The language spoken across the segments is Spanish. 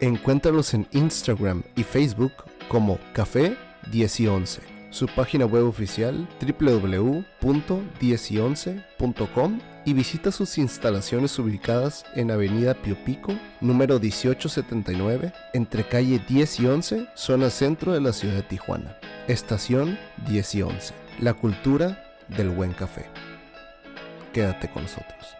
Encuéntralos en Instagram y Facebook como Café 10 y 11. Su página web oficial www.10y11.com y visita sus instalaciones ubicadas en Avenida Pio Pico, número 1879, entre calle 10 y 11, zona centro de la ciudad de Tijuana. Estación 10 y 11. La cultura del buen café. Quédate con nosotros.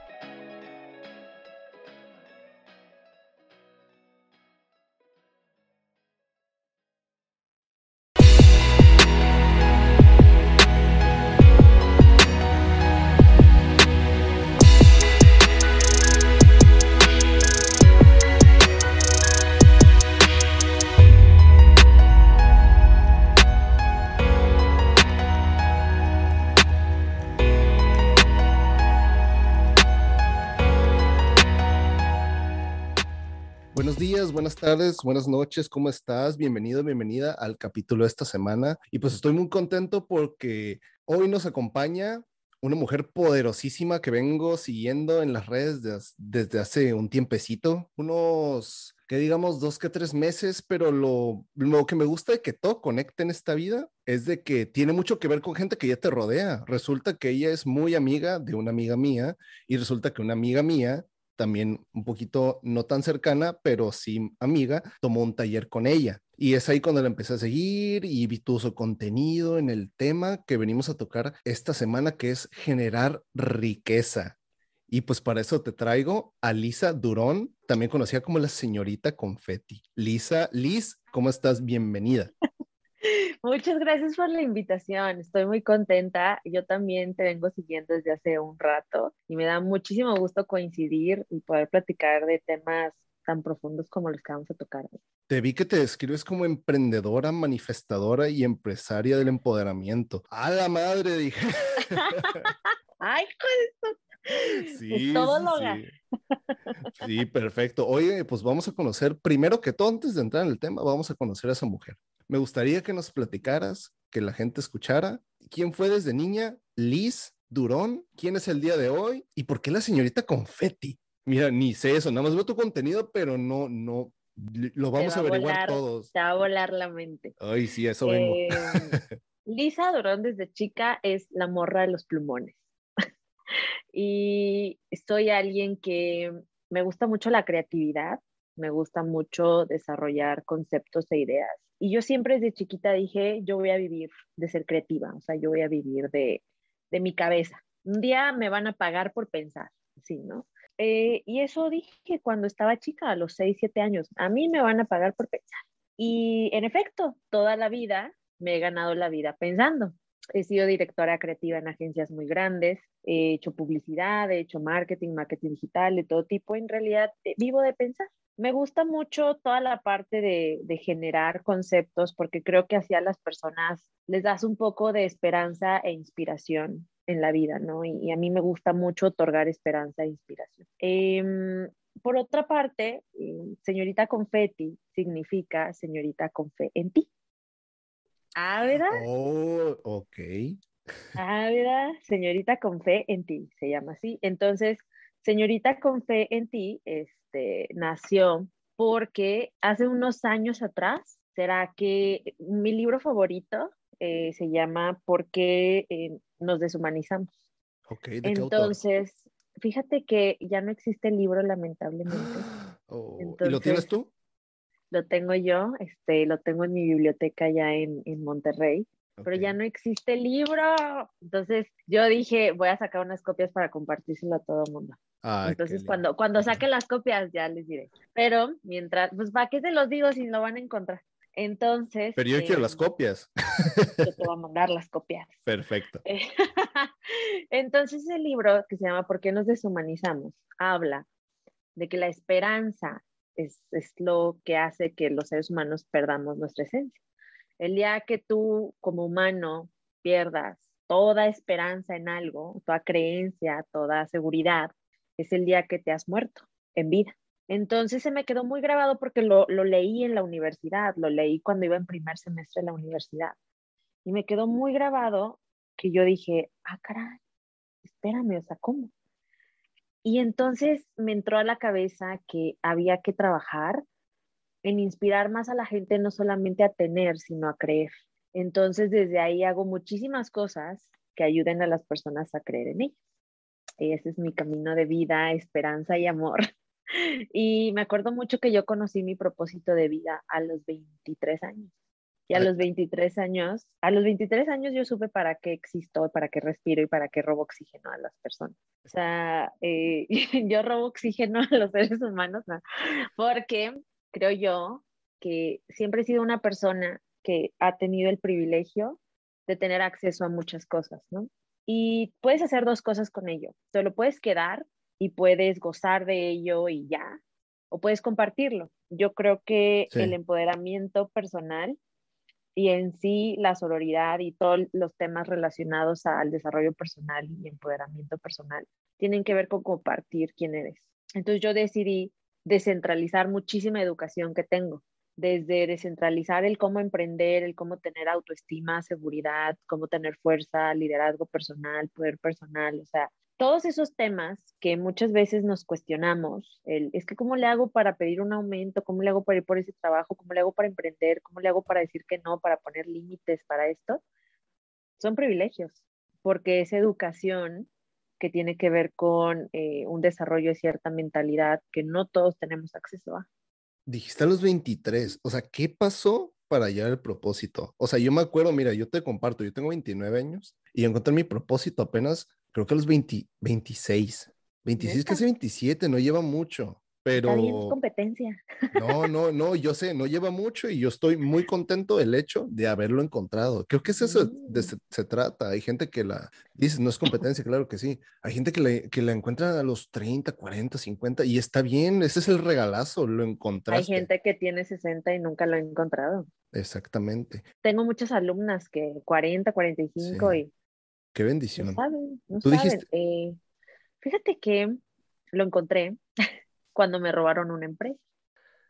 Buenas tardes, buenas noches, ¿cómo estás? Bienvenido, bienvenida al capítulo de esta semana. Y pues estoy muy contento porque hoy nos acompaña una mujer poderosísima que vengo siguiendo en las redes des- desde hace un tiempecito, unos, que digamos, dos que tres meses, pero lo, lo que me gusta de que todo conecte en esta vida es de que tiene mucho que ver con gente que ya te rodea. Resulta que ella es muy amiga de una amiga mía y resulta que una amiga mía también un poquito no tan cercana, pero sí amiga, tomó un taller con ella. Y es ahí cuando la empecé a seguir y vi todo su contenido en el tema que venimos a tocar esta semana, que es generar riqueza. Y pues para eso te traigo a Lisa Durón, también conocida como la señorita Confetti. Lisa, Liz, ¿cómo estás? Bienvenida. Muchas gracias por la invitación. Estoy muy contenta. Yo también te vengo siguiendo desde hace un rato y me da muchísimo gusto coincidir y poder platicar de temas tan profundos como los que vamos a tocar. hoy. Te vi que te describes como emprendedora, manifestadora y empresaria del empoderamiento. A la madre, dije. Ay, pues, Sí. Sí, perfecto. Oye, pues vamos a conocer, primero que todo, antes de entrar en el tema, vamos a conocer a esa mujer. Me gustaría que nos platicaras, que la gente escuchara, quién fue desde niña, Liz Durón, quién es el día de hoy y por qué la señorita Confetti. Mira, ni sé eso, nada más veo tu contenido, pero no, no, lo vamos va a averiguar volar, todos. te va a volar la mente. Ay, sí, eso vengo. Eh, Lisa Durón desde chica es la morra de los plumones. y soy alguien que me gusta mucho la creatividad, me gusta mucho desarrollar conceptos e ideas. Y yo siempre desde chiquita dije, yo voy a vivir de ser creativa, o sea, yo voy a vivir de, de mi cabeza. Un día me van a pagar por pensar, sí, ¿no? Eh, y eso dije cuando estaba chica, a los 6, 7 años, a mí me van a pagar por pensar. Y en efecto, toda la vida me he ganado la vida pensando. He sido directora creativa en agencias muy grandes, he hecho publicidad, he hecho marketing, marketing digital, de todo tipo. En realidad, eh, vivo de pensar. Me gusta mucho toda la parte de, de generar conceptos porque creo que así a las personas les das un poco de esperanza e inspiración en la vida, ¿no? Y, y a mí me gusta mucho otorgar esperanza e inspiración. Em, por otra parte, eh, señorita confetti significa señorita con fe en ti. Ah, ¿verdad? Oh, ok. Ah, ¿verdad? Señorita con fe en ti, se llama así. Entonces, señorita con fe en ti, este, nació porque hace unos años atrás, será que mi libro favorito eh, se llama ¿Por qué eh, nos deshumanizamos? Ok, ¿de? Entonces, fíjate que ya no existe el libro, lamentablemente. Oh, ¿Y lo tienes tú? Lo tengo yo, este, lo tengo en mi biblioteca ya en, en Monterrey, pero Ok. ya no existe el libro. Entonces yo dije, voy a sacar unas copias para compartírselo a todo el mundo. Entonces cuando, cuando saque las copias ya les diré. Pero mientras, pues ¿para qué se los digo si lo van a encontrar? Entonces, Pero yo quiero las em, copias. yo te voy a mandar las copias. Perfecto. Eh, Entonces el libro que se llama ¿Por qué nos deshumanizamos? habla de que la esperanza es, es lo que hace que los seres humanos perdamos nuestra esencia. El día que tú como humano pierdas toda esperanza en algo, toda creencia, toda seguridad, es el día que te has muerto en vida. Entonces se me quedó muy grabado porque lo, lo, leí en la universidad, lo leí cuando iba en primer semestre de la universidad. Y me quedó muy grabado que yo dije, ah, caray, espérame, o sea, ¿cómo? Y entonces me entró a la cabeza que había que trabajar en inspirar más a la gente, no solamente a tener, sino a creer. Entonces desde ahí hago muchísimas cosas que ayuden a las personas a creer en ellas. Ese es mi camino de vida, esperanza y amor. Y me acuerdo mucho que yo conocí mi propósito de vida a los 23 años. Y a los 23 años, a los 23 años yo supe para qué existo, para qué respiro y para qué robo oxígeno a las personas. O sea, eh, yo robo oxígeno a los seres humanos, ¿no? porque creo yo que siempre he sido una persona que ha tenido el privilegio de tener acceso a muchas cosas, ¿no? Y puedes hacer dos cosas con ello. Te lo puedes quedar y puedes gozar de ello y ya, o puedes compartirlo. Yo creo que el empoderamiento personal y en sí la sororidad y todos los temas relacionados al desarrollo personal y empoderamiento personal tienen que ver con compartir quién eres. Entonces yo decidí descentralizar muchísima educación que tengo, desde descentralizar el cómo emprender, el cómo tener autoestima, seguridad, cómo tener fuerza, liderazgo personal, poder personal, o sea, todos esos temas que muchas veces nos cuestionamos, el, es que cómo le hago para pedir un aumento, cómo le hago para ir por ese trabajo, cómo le hago para emprender, cómo le hago para decir que no, para poner límites para esto, son privilegios, porque es educación que tiene que ver con eh, un desarrollo de cierta mentalidad que no todos tenemos acceso a. Dijiste a los 23, o sea, ¿qué pasó para hallar el propósito? O sea, yo me acuerdo, mira, yo te comparto, yo tengo 29 años y encontré mi propósito apenas creo que a los 20, 26, 26, casi 27, no lleva mucho, pero... Está bien, es competencia. No, no, no, yo sé, no lleva mucho y yo estoy muy contento del hecho de haberlo encontrado. Creo que es eso de, mm. se, trata. Hay gente que la dice, no es competencia, claro que sí. Hay gente que, le, que la encuentra a los 30, 40, 50 y está bien, ese es el regalazo, lo encontraste. Hay gente que tiene 60 y nunca lo ha encontrado. Exactamente. Tengo muchas alumnas que 40, 45 y Qué bendición. No saben, no ¿Tú saben. Eh, fíjate que lo encontré cuando me robaron una empresa.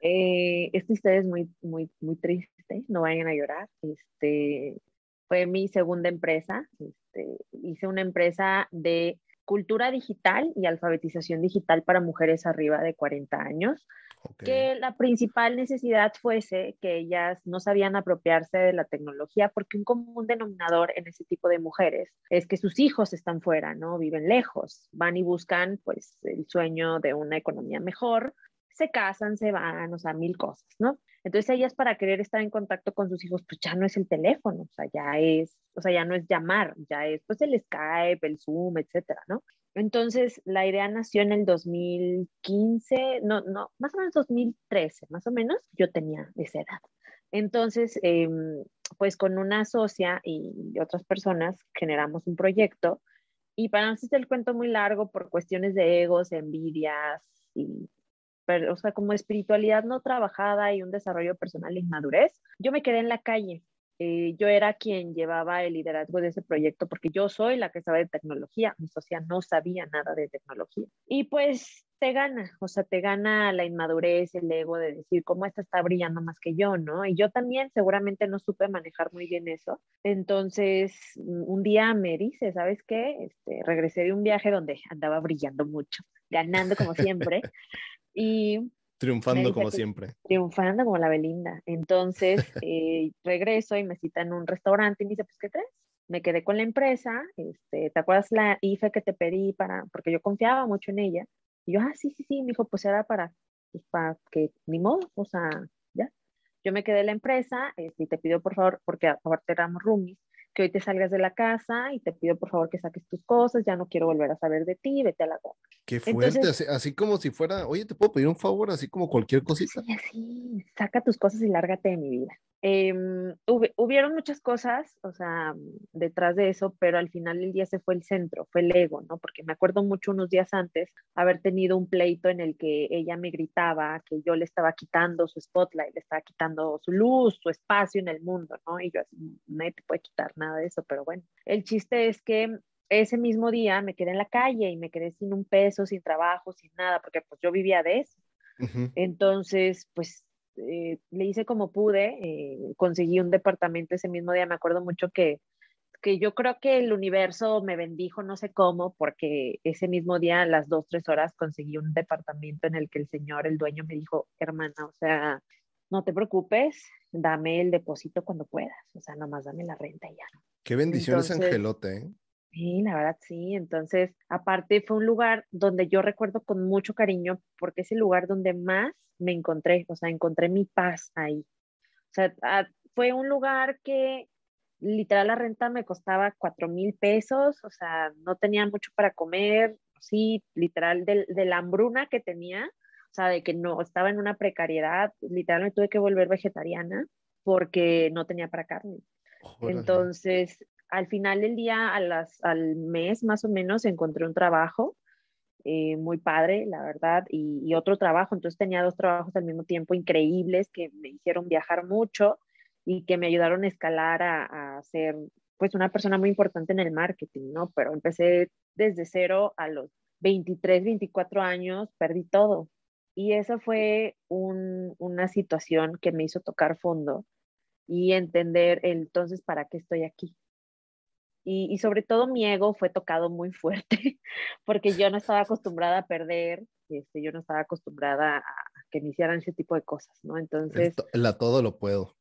Eh, esta historia es muy, muy, muy triste, no vayan a llorar. Este, fue mi segunda empresa. Este, hice una empresa de cultura digital y alfabetización digital para mujeres arriba de 40 años que la principal necesidad fuese que ellas no sabían apropiarse de la tecnología, porque un común denominador en ese tipo de mujeres es que sus hijos están fuera, ¿no? Viven lejos, van y buscan pues el sueño de una economía mejor, se casan, se van, o sea, mil cosas, ¿no? Entonces ellas para querer estar en contacto con sus hijos, pues ya no es el teléfono, o sea, ya es, o sea, ya no es llamar, ya es pues el Skype, el Zoom, etcétera, ¿no? Entonces, la idea nació en el 2015, no, no, más o menos 2013, más o menos, yo tenía esa edad. Entonces, em, pues con una socia y otras personas generamos un proyecto y para no el cuento muy largo por cuestiones de egos, envidias y, o sea, como espiritualidad no trabajada y un desarrollo personal y madurez, yo me quedé en la calle eh, yo era quien llevaba el liderazgo de ese proyecto porque yo soy la que sabe de tecnología, mi socia no sabía nada de tecnología. Y pues te gana, o sea, te gana la inmadurez, el ego de decir, ¿cómo esta está brillando más que yo, no? Y yo también seguramente no supe manejar muy bien eso. Entonces, un día me dice, ¿sabes qué? Este, regresé de un viaje donde andaba brillando mucho, ganando como siempre. y Triunfando como siempre. Triunfando como la Belinda. Entonces eh, regreso y me cita en un restaurante y me dice, pues, ¿qué crees? Me quedé con la empresa, este, ¿te acuerdas la IFE que te pedí para, porque yo confiaba mucho en ella? Y yo, ah, sí, sí, sí, me dijo, pues era para, pues, para que, ni modo, o sea, ya. Yo me quedé en la empresa este, y te pido por favor, porque aparte éramos roomies, que hoy te salgas de la casa y te pido por favor que saques tus cosas, ya no quiero volver a saber de ti, vete a la goma. Qué fuerte, así, como si fuera, oye, ¿te puedo pedir un favor? Así como cualquier cosita. Sí, así, saca tus cosas y lárgate de mi vida. Em, hubieron muchas cosas, o sea, detrás de eso, pero al final el día se fue el centro, fue el ego, ¿no? Porque me acuerdo mucho unos días antes haber tenido un pleito en el que ella me gritaba que yo le estaba quitando su spotlight, le estaba quitando su luz, su espacio en el mundo, ¿no? Y yo así, no te puede quitar nada de eso, pero bueno, el chiste es que ese mismo día me quedé en la calle y me quedé sin un peso, sin trabajo, sin nada, porque pues yo vivía de eso. Entonces, pues eh, le hice como pude, eh, conseguí un departamento ese mismo día, me acuerdo mucho que, que yo creo que el universo me bendijo, no sé cómo, porque ese mismo día, a las dos, tres horas, conseguí un departamento en el que el señor, el dueño, me dijo, hermana, o sea, no te preocupes, dame el depósito cuando puedas, o sea, nomás dame la renta y ya. Qué bendiciones, Angelote, ¿eh? Sí, la verdad sí. Entonces, aparte fue un lugar donde yo recuerdo con mucho cariño porque es el lugar donde más me encontré, o sea, encontré mi paz ahí. O sea, ah, fue un lugar que literal la renta me costaba cuatro mil pesos, o sea, no tenía mucho para comer, sí, literal de, la hambruna que tenía, o sea, de que no estaba en una precariedad, literal me tuve que volver vegetariana porque no tenía para carne. Entonces, al final del día, a las, al mes más o menos, encontré un trabajo eh, muy padre, la verdad, y, otro trabajo. Entonces tenía dos trabajos al mismo tiempo increíbles que me hicieron viajar mucho y que me ayudaron a escalar a, a ser pues una persona muy importante en el marketing, ¿no? Pero empecé desde cero a los 23, 24 años, perdí todo. Y esa fue un, una situación que me hizo tocar fondo y entender entonces para qué estoy aquí. Y, sobre todo mi ego fue tocado muy fuerte porque yo no estaba acostumbrada a perder, este, yo no estaba acostumbrada a que me hicieran ese tipo de cosas, ¿no? Entonces... La todo lo puedo.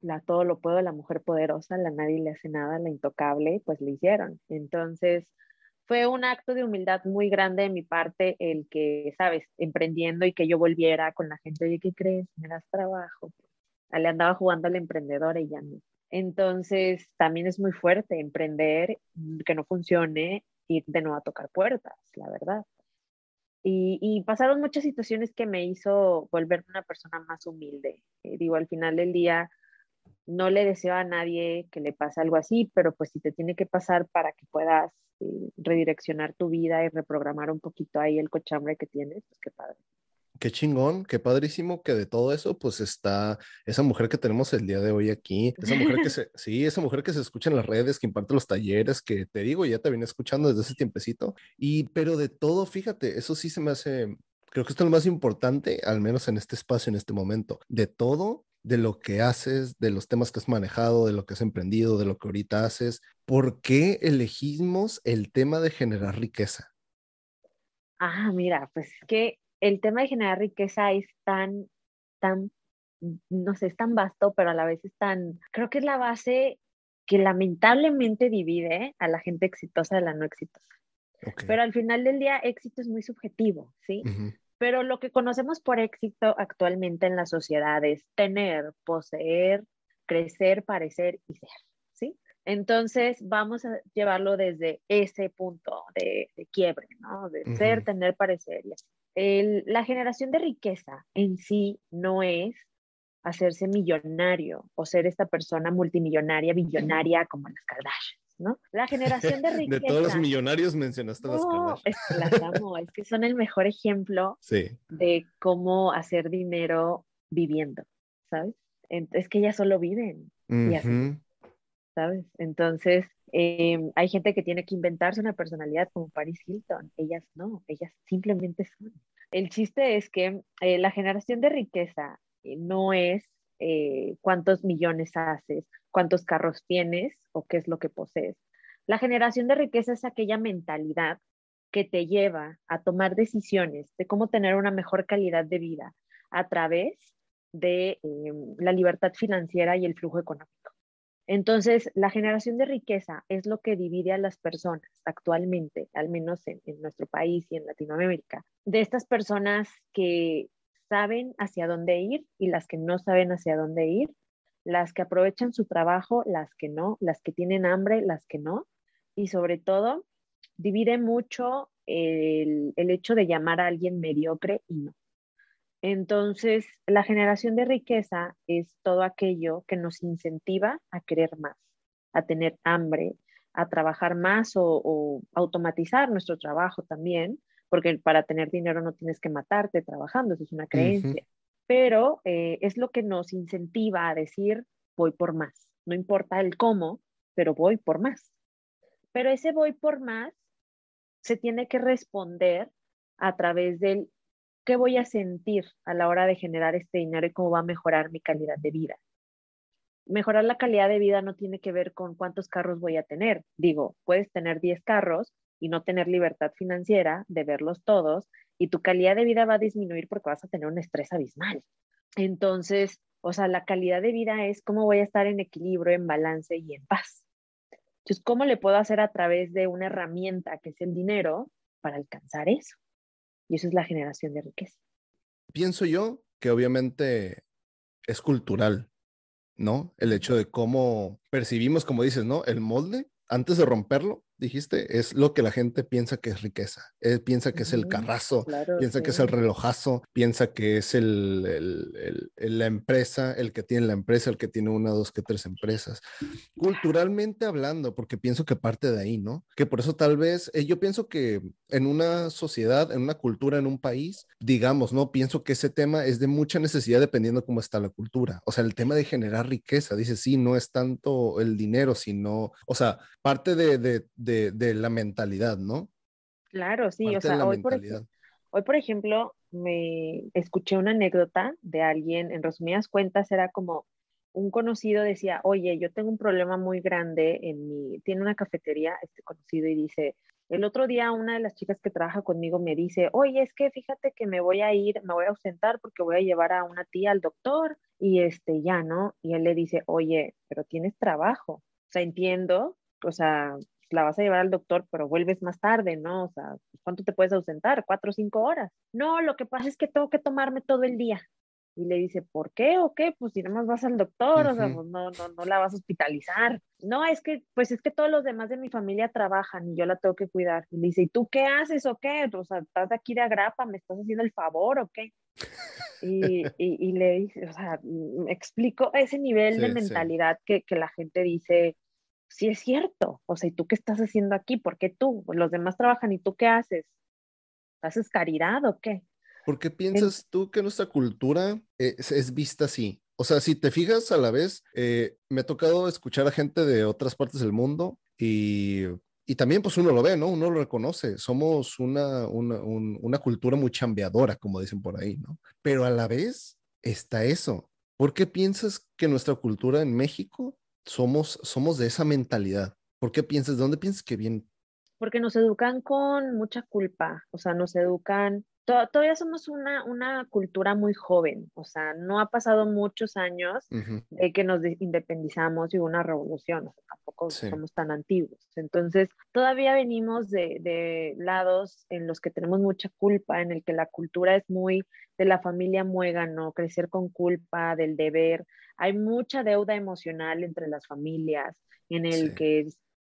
La todo lo puedo, la mujer poderosa, la nadie le hace nada, la intocable, pues le hicieron. Entonces fue un acto de humildad muy grande de mi parte el que, sabes, emprendiendo y que yo volviera con la gente, oye, ¿qué crees? Me das trabajo. Le andaba jugando al emprendedor y ya no. Entonces, también es muy fuerte emprender, mm, que no funcione y de nuevo a tocar puertas, la verdad. Y, pasaron muchas situaciones que me hizo volverme una persona más humilde. Eh, digo, al final del día, no le deseo a nadie que le pase algo así, pero pues si te tiene que pasar para que puedas eh, redireccionar tu vida y reprogramar un poquito ahí el cochambre que tienes, pues qué padre qué chingón, qué padrísimo que de todo eso, pues está esa mujer que tenemos el día de hoy aquí, esa mujer que se, sí, esa mujer que se escucha en las redes, que imparte los talleres, que te digo, ya te viene escuchando desde ese tiempecito, y pero de todo, fíjate, eso sí se me hace, creo que esto es lo más importante, al menos en este espacio, en este momento, de todo, de lo que haces, de los temas que has manejado, de lo que has emprendido, de lo que ahorita haces, ¿por qué elegimos el tema de generar riqueza? Ah, mira, pues que el tema de generar riqueza es tan, tan, no sé, es tan vasto, pero a la vez es tan, creo que es la base que lamentablemente divide a la gente exitosa de la no exitosa. Pero al final del día, éxito es muy subjetivo, ¿sí? Pero lo que conocemos por éxito actualmente en la sociedad es tener, poseer, crecer, parecer y ser, ¿sí? Entonces, vamos a llevarlo desde ese punto de, quiebre, ¿no? De ser, tener, parecer y así la generación de riqueza en sí no es hacerse millonario o ser esta persona multimillonaria, billonaria como las Kardashians, ¿no? La generación de riqueza. De todos los millonarios mencionaste las Kardashians. Es las amo, es que son el mejor ejemplo de cómo hacer dinero viviendo, ¿sabes? Es que ellas solo viven. ¿Sabes? Entonces, em, hay gente que tiene que inventarse una personalidad como Paris Hilton. Ellas no, ellas simplemente son. El chiste es que eh, la generación de riqueza eh, no es eh, cuántos millones haces, cuántos carros tienes o qué es lo que posees. La generación de riqueza es aquella mentalidad que te lleva a tomar decisiones de cómo tener una mejor calidad de vida a través de em, la libertad financiera y el flujo económico. Entonces, la generación de riqueza es lo que divide a las personas actualmente, al menos en, nuestro país y en Latinoamérica, de estas personas que saben hacia dónde ir y las que no saben hacia dónde ir, las que aprovechan su trabajo, las que no, las que tienen hambre, las que no, y sobre todo, divide mucho el, el hecho de llamar a alguien mediocre y no. Entonces, la generación de riqueza es todo aquello que nos incentiva a querer más, a tener hambre, a trabajar más o, automatizar nuestro trabajo también, porque para tener dinero no tienes que matarte trabajando, eso es una creencia. Pero eh, es lo que nos incentiva a decir, voy por más. No importa el cómo, pero voy por más. Pero ese voy por más se tiene que responder a través del qué voy a sentir a la hora de generar este dinero y cómo va a mejorar mi calidad de vida. Mejorar la calidad de vida no tiene que ver con cuántos carros voy a tener. Digo, puedes tener 10 carros y no tener libertad financiera de verlos todos y tu calidad de vida va a disminuir porque vas a tener un estrés abismal. Entonces, o sea, la calidad de vida es cómo voy a estar en equilibrio, en balance y en paz. Entonces, ¿cómo le puedo hacer a través de una herramienta que es el dinero para alcanzar eso? Y eso es la generación de riqueza. Pienso yo que obviamente es cultural, ¿no? El hecho de cómo percibimos, como dices, ¿no? El molde, antes de romperlo, dijiste, es lo que la gente piensa que es riqueza. Él piensa que es el carrazo, piensa que es el relojazo, piensa que es el, la empresa, el que tiene la empresa, el que tiene una, dos, que tres empresas. Culturalmente hablando, porque pienso que parte de ahí, ¿no? Que por eso tal vez, eh, yo pienso que en una sociedad, en una cultura, en un país, digamos, ¿no? Pienso que ese tema es de mucha necesidad dependiendo cómo está la cultura. O sea, el tema de generar riqueza, dice, sí, no es tanto el dinero, sino, o sea, parte de, de de, la mentalidad, ¿no? Claro, sí, o sea, hoy por, hoy por, ejemplo me escuché una anécdota de alguien, en resumidas cuentas era como un conocido decía, oye, yo tengo un problema muy grande en mi, tiene una cafetería, este conocido, y dice, el otro día una de las chicas que trabaja conmigo me dice, oye, es que fíjate que me voy a ir, me voy a ausentar porque voy a llevar a una tía al doctor y este ya, ¿no? Y él le dice, oye, pero tienes trabajo. O sea, entiendo, o sea, la vas a llevar al doctor, pero vuelves más tarde, ¿no? O sea, ¿cuánto te puedes ausentar? ¿Cuatro o cinco horas? No, lo que pasa es que tengo que tomarme todo el día. Y le dice, ¿por qué o qué? Pues si nada más vas al doctor, o sea, pues no, no, no la vas a hospitalizar. No, es que, pues es que todos los demás de mi familia trabajan y yo la tengo que cuidar. Y le dice, ¿y tú qué haces o qué? O sea, ¿estás aquí de agrapa? ¿Me estás haciendo el favor o qué? Y, y, le dice, o sea, me explico ese nivel de mentalidad que, que la gente dice, sí es cierto. O sea, ¿y tú qué estás haciendo aquí? ¿Por qué tú? Los demás trabajan y tú qué haces? ¿Haces caridad o qué? ¿Por qué piensas tú que nuestra cultura es, vista así? O sea, si te fijas a la vez, eh, me ha tocado escuchar a gente de otras partes del mundo y, y también pues uno lo ve, ¿no? Uno lo reconoce. Somos una, una, una cultura muy chambeadora, como dicen por ahí, ¿no? Pero a la vez está eso. ¿Por qué piensas que nuestra cultura en México somos, somos de esa mentalidad. ¿Por qué piensas? ¿De dónde piensas que viene? Porque nos educan con mucha culpa, o sea, nos educan todavía somos una, una, cultura muy joven, o sea, no ha pasado muchos años de que nos independizamos y hubo una revolución, o sea, tampoco somos tan antiguos. Entonces, todavía venimos de, de, lados en los que tenemos mucha culpa, en el que la cultura es muy de la familia muégano, crecer con culpa, del deber. Hay mucha deuda emocional entre las familias, en el que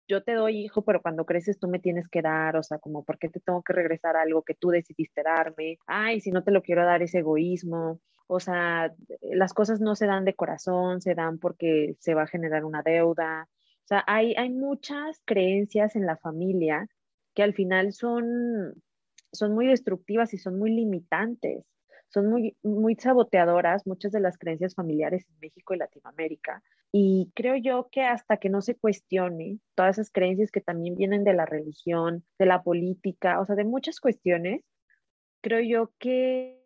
yo te doy hijo, pero cuando creces tú me tienes que dar, o sea, como, ¿por qué te tengo que regresar algo que tú decidiste darme? Ay, si no te lo quiero dar es egoísmo. O sea, las cosas no se dan de corazón, se dan porque se va a generar una deuda. O sea, hay, hay muchas creencias en la familia que al final son, son muy destructivas y son muy limitantes son muy, muy saboteadoras muchas de las creencias familiares en México y Latinoamérica. Y creo yo que hasta que no se cuestione todas esas creencias que también vienen de la religión, de la política, o sea, de muchas cuestiones, creo yo que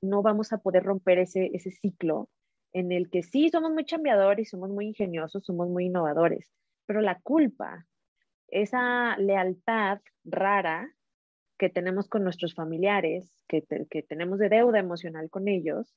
no vamos a poder romper ese, ese ciclo en el que sí somos muy chambeadores, somos muy ingeniosos, somos muy innovadores, pero la culpa, esa lealtad rara que tenemos con nuestros familiares, que, que tenemos de deuda emocional con ellos,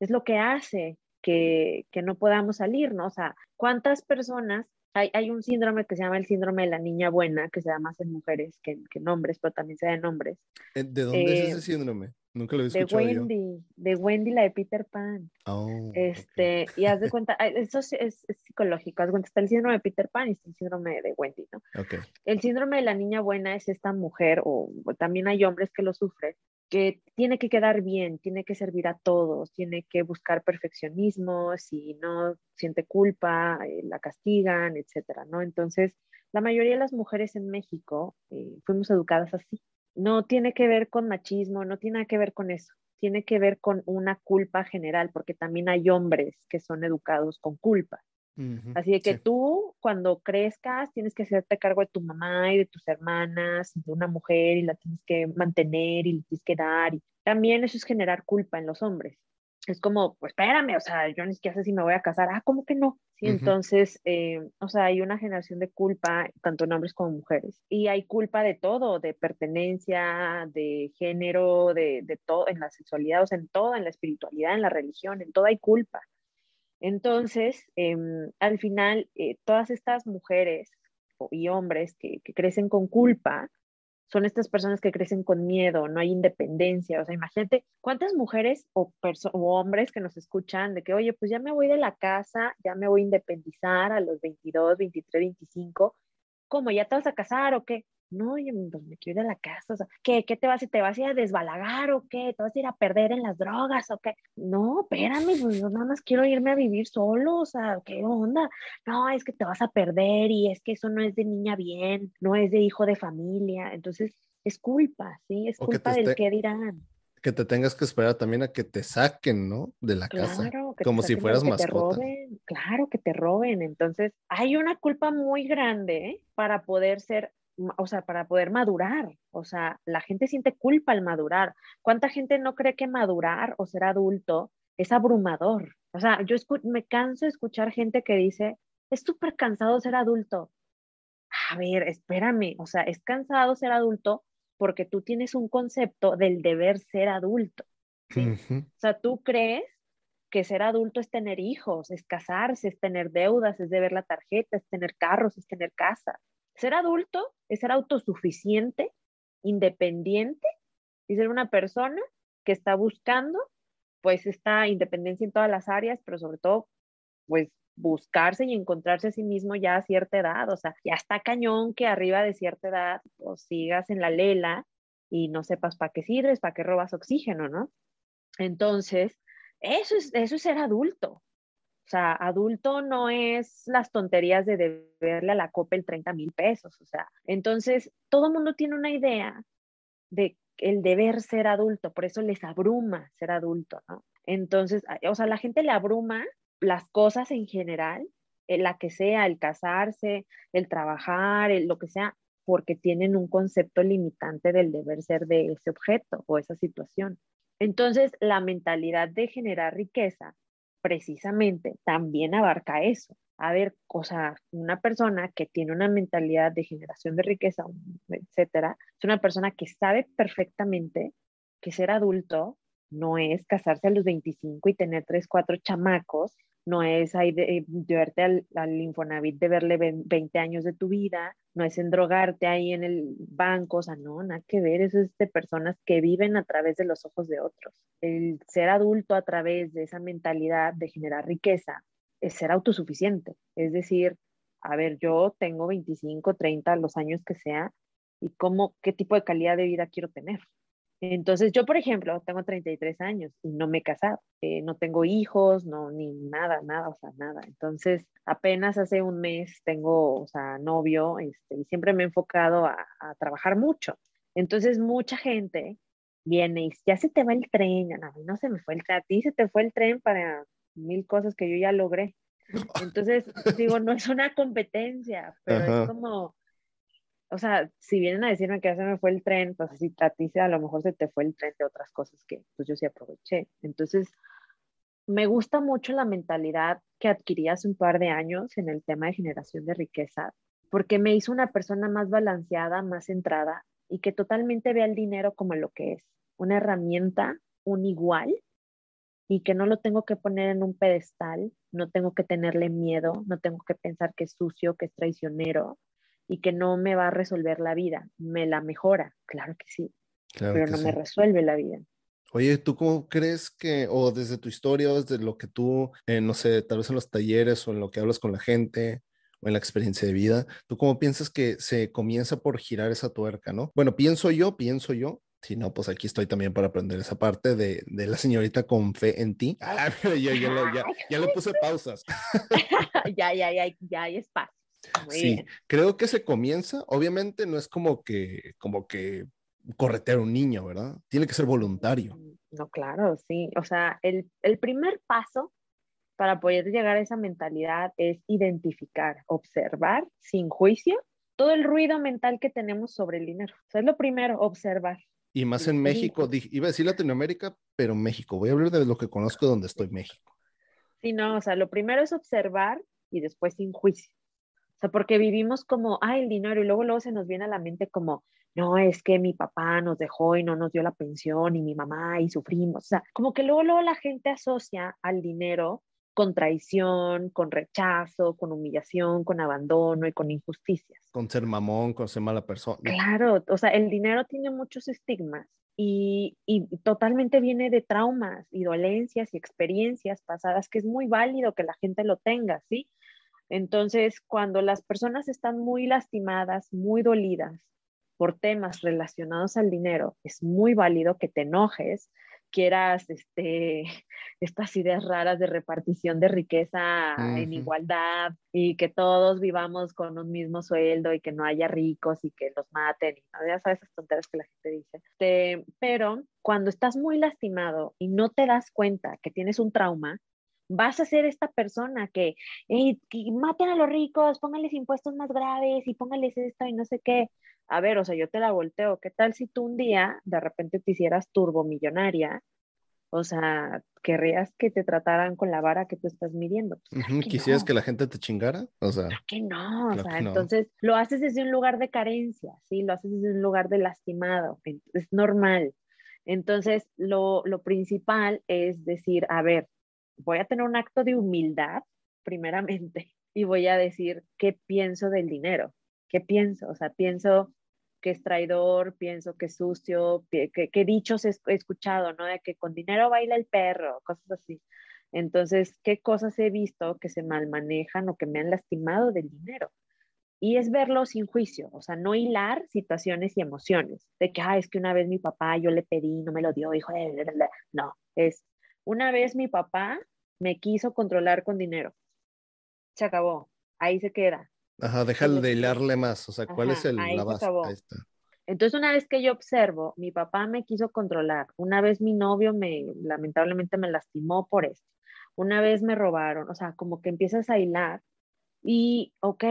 es lo que hace que, que, no podamos salir, ¿no? O sea, ¿cuántas personas? Hay, hay, un síndrome que se llama el síndrome de la niña buena, que se da más en mujeres que, que en hombres, pero también se da en hombres. Eh, ¿De dónde es ese eh, síndrome? Nunca lo he escuchado. De Wendy, de Wendy, la de Peter Pan. Oh, este, y haz de cuenta, eso es, es, psicológico, haz de cuenta, está el síndrome de Peter Pan y está el síndrome de Wendy, ¿no? Okay. El síndrome de la niña buena es esta mujer, o, también hay hombres que lo sufren, que tiene que quedar bien, tiene que servir a todos, tiene que buscar perfeccionismo, si no siente culpa, eh, la castigan, etcétera, ¿no? Entonces, la mayoría de las mujeres en México eh, fuimos educadas así. No tiene que ver con machismo, no tiene que ver con eso, tiene que ver con una culpa general, porque también hay hombres que son educados con culpa. Así de que tú, cuando crezcas, tienes que hacerte cargo de tu mamá y de tus hermanas, de una mujer, y la tienes que mantener y le tienes que dar. Y también eso es generar culpa en los hombres. Es como, pues espérame, o sea, yo ni siquiera sé si me voy a casar. Ah, ¿cómo que no? Sí, entonces, eh, o sea, hay una generación de culpa, tanto en hombres como en mujeres. Y hay culpa de todo, de pertenencia, de género, de, de todo, en la sexualidad, o sea, en todo, en la espiritualidad, en la religión, en todo hay culpa. Entonces, em, al final, eh, todas estas mujeres y hombres que, crecen con culpa son estas personas que crecen con miedo, no hay independencia. O sea, imagínate cuántas mujeres o, o hombres que nos escuchan de que, oye, pues ya me voy de la casa, ya me voy a independizar a los 22, 23, 25. ¿Cómo? ¿Ya te vas a casar o qué? No, pues me quiero ir a la casa, o sea, ¿qué, ¿qué te vas a ¿Te vas a ir a desbalagar o qué? ¿Te vas a ir a perder en las drogas o qué? No, espérame, pues yo nada más quiero irme a vivir solo, o sea, ¿qué onda? No, es que te vas a perder y es que eso no es de niña bien, no es de hijo de familia, entonces es culpa, ¿sí? Es culpa del que dirán que te tengas que esperar también a que te saquen, ¿no? De la casa. Como si fueras mascota. claro, que te roben. Entonces, hay una culpa muy grande ¿eh? para poder ser o sea, para poder madurar. O sea, la gente siente culpa al madurar. ¿Cuánta gente no cree que madurar o ser adulto es abrumador? O sea, yo me canso de escuchar gente que dice, es súper cansado ser adulto. A ver, espérame, o sea, es cansado ser adulto porque tú tienes un concepto del deber ser adulto. O sea, tú crees que ser adulto es tener hijos, es casarse, es tener deudas, es deber la tarjeta, es tener carros, es tener casa. Ser adulto es ser autosuficiente, independiente y ser una persona que está buscando pues esta independencia en todas las áreas, pero sobre todo pues buscarse y encontrarse a sí mismo ya a cierta edad, o sea, ya está cañón que arriba de cierta edad pues sigas en la lela y no sepas para qué sirves, para qué robas oxígeno, ¿no? Entonces, eso es, eso es ser adulto, o sea, adulto no es las tonterías de deberle a la copa el 30 mil pesos. O sea, entonces todo el mundo tiene una idea de el deber ser adulto, por eso les abruma ser adulto, ¿no? Entonces, o sea, la gente le abruma las cosas en general, eh, la que sea, el casarse, el trabajar, lo que sea, porque tienen un concepto limitante del deber ser de ese objeto o esa situación. Entonces, la mentalidad de generar riqueza precisamente también abarca eso. A ver, o sea, una persona que tiene una mentalidad de generación de riqueza, etcétera, es una persona que sabe perfectamente que ser adulto no es casarse a los 25 y tener tres, cuatro chamacos no es ahí de, verte al, al, Infonavit de verle 20 años de tu vida, no es endrogarte ahí en el banco, o sea, no, nada que ver, eso es de personas que viven a través de los ojos de otros. El ser adulto a través de esa mentalidad de generar riqueza es ser autosuficiente, es decir, a ver, yo tengo 25, 30, los años que sea, y cómo, qué tipo de calidad de vida quiero tener. Entonces, yo, por ejemplo, tengo 33 años y no me he casado, eh, no tengo hijos, no, ni nada, nada, o sea, nada. Entonces, apenas hace un mes tengo, o sea, novio, este, y siempre me he enfocado a, trabajar mucho. Entonces, mucha gente viene y ya se te va el tren, a mí no se me fue el tren, a ti se te fue el tren para mil cosas que yo ya logré. Entonces, digo, no es una competencia, pero es como, o sea, si vienen a decirme que ya se me fue el tren, pues así a a lo mejor se te fue el tren de otras cosas que pues yo sí aproveché. Entonces, me gusta mucho la mentalidad que adquirí hace un par de años en el tema de generación de riqueza, porque me hizo una persona más balanceada, más centrada y que totalmente vea el dinero como lo que es, una herramienta, un igual, y que no lo tengo que poner en un pedestal, no tengo que tenerle miedo, no tengo que pensar que es sucio, que es traicionero, y que no me va a resolver la vida. Me la mejora, claro que sí, pero no me resuelve la vida. Oye, ¿tú cómo crees que, o desde tu historia, o desde lo que tú, eh, no sé, tal vez en los talleres o en lo que hablas con la gente, o en la experiencia de vida, ¿tú cómo piensas que se comienza por girar esa tuerca, no? Bueno, pienso yo, pienso yo, Si no, pues aquí estoy también para aprender esa parte de, la señorita con fe en ti. Ah, pero ya, ya, le puse pausas. ya, ya, ya, ya hay espacio. Sí, creo que se comienza, obviamente no es como que, como que corretear a un niño, ¿verdad? Tiene que ser voluntario. Mm, no, claro, sí. O sea, el, el primer paso para poder llegar a esa mentalidad es identificar, observar sin juicio todo el ruido mental que tenemos sobre el dinero. O sea, es lo primero, observar. Y más en México, iba a decir Latinoamérica, pero México. Voy a hablar de lo que conozco donde estoy, México. Sí, no, o sea, lo primero es observar y después sin juicio. O sea, porque vivimos como, ah, el dinero, y luego luego se nos viene a la mente como, no, es que mi papá nos dejó y no nos dio la pensión, y mi mamá, y sufrimos. O sea, como que luego, luego la gente asocia al dinero con traición, con rechazo, con humillación, con abandono y con injusticias. Con ser mamón, con ser mala persona. Claro, o sea, el dinero tiene muchos estigmas y, y, totalmente viene de traumas y dolencias y experiencias pasadas que es muy válido que la gente lo tenga, ¿sí? Entonces, cuando las personas están muy lastimadas, muy dolidas por temas relacionados al dinero, es muy válido que te enojes, quieras este, estas ideas raras de repartición de riqueza en igualdad y que todos vivamos con un mismo sueldo y que no haya ricos y que los maten, y, ya sabes esas tonterías que la gente dice. Este, pero cuando estás muy lastimado y no te das cuenta que tienes un trauma, vas a ser esta persona que, que maten a los ricos, pónganles impuestos más graves y pónganles esto y no sé qué a ver, o sea, yo te la volteo, ¿qué tal si tú un día de repente te hicieras turbomillonaria? O sea, ¿querrías que te trataran con la vara que tú estás midiendo? Pues, ¿Quisieras que la gente te chingara? O sea, que no, o sea, entonces lo haces desde un lugar de carencia, ¿sí? Lo haces desde un lugar de lastimado, es normal. Entonces, lo, lo principal es decir, a ver, voy a tener un acto de humildad, primeramente, y voy a decir qué pienso del dinero, qué pienso, o sea, pienso que es traidor, pienso que es sucio, que, que, dichos he escuchado, ¿no? De que con dinero baila el perro, cosas así. Entonces, ¿qué cosas he visto que se mal manejan o que me han lastimado del dinero? Y es verlo sin juicio, o sea, no hilar situaciones y emociones, de que, ah, es que una vez mi papá, yo le pedí, no me lo dio, hijo de... No, es, una vez mi papá me quiso controlar con dinero. Se acabó, ahí se queda. Ajá, déjale de hilarle más. O sea, ¿cuál es el, la base? Ahí está. Entonces, una vez que yo observo, mi papá me quiso controlar, una vez mi novio me, lamentablemente me lastimó por esto, una vez me robaron, o sea, como que empiezas a hilar y, ok,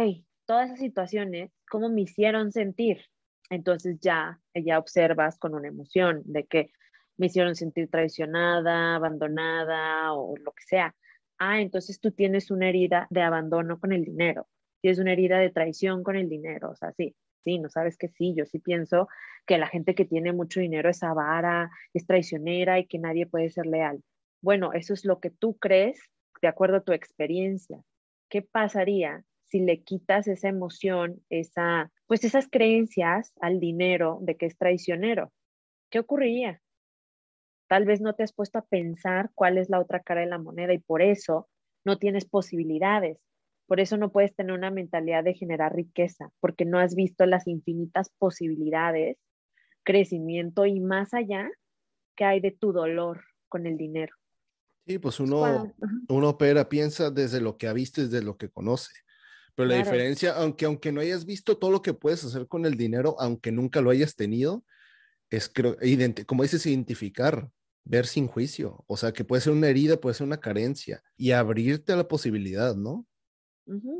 todas esas situaciones, ¿cómo me hicieron sentir? Entonces ya, ya observas con una emoción de que me hicieron sentir traicionada, abandonada o lo que sea. Ah, entonces tú tienes una herida de abandono con el dinero es una herida de traición con el dinero, o sea, sí, sí, no sabes que sí, yo sí pienso que la gente que tiene mucho dinero es avara, es traicionera y que nadie puede ser leal. Bueno, eso es lo que tú crees de acuerdo a tu experiencia. ¿Qué pasaría si le quitas esa emoción, esa, pues esas creencias al dinero de que es traicionero? ¿Qué ocurriría? Tal vez no te has puesto a pensar cuál es la otra cara de la moneda y por eso no tienes posibilidades. Por eso no puedes tener una mentalidad de generar riqueza, porque no has visto las infinitas posibilidades, crecimiento y más allá que hay de tu dolor con el dinero. Sí, pues uno, uno opera, piensa desde lo que ha visto desde lo que conoce. Pero la diferencia, aunque, aunque no hayas visto todo lo que puedes hacer con el dinero, aunque nunca lo hayas tenido, es, creo, como dices, identificar, ver sin juicio. O sea, que puede ser una herida, puede ser una carencia y abrirte a la posibilidad, ¿no?